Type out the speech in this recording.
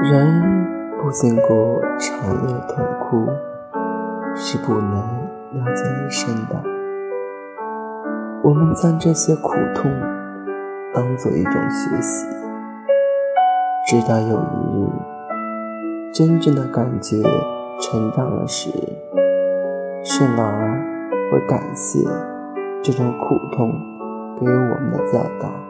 人不经过长夜痛哭是不能了解一生的。我们将这些苦痛当做一种学习直到有一日真正的感觉成长了时是哪儿会感谢这种苦痛给予我们的教导。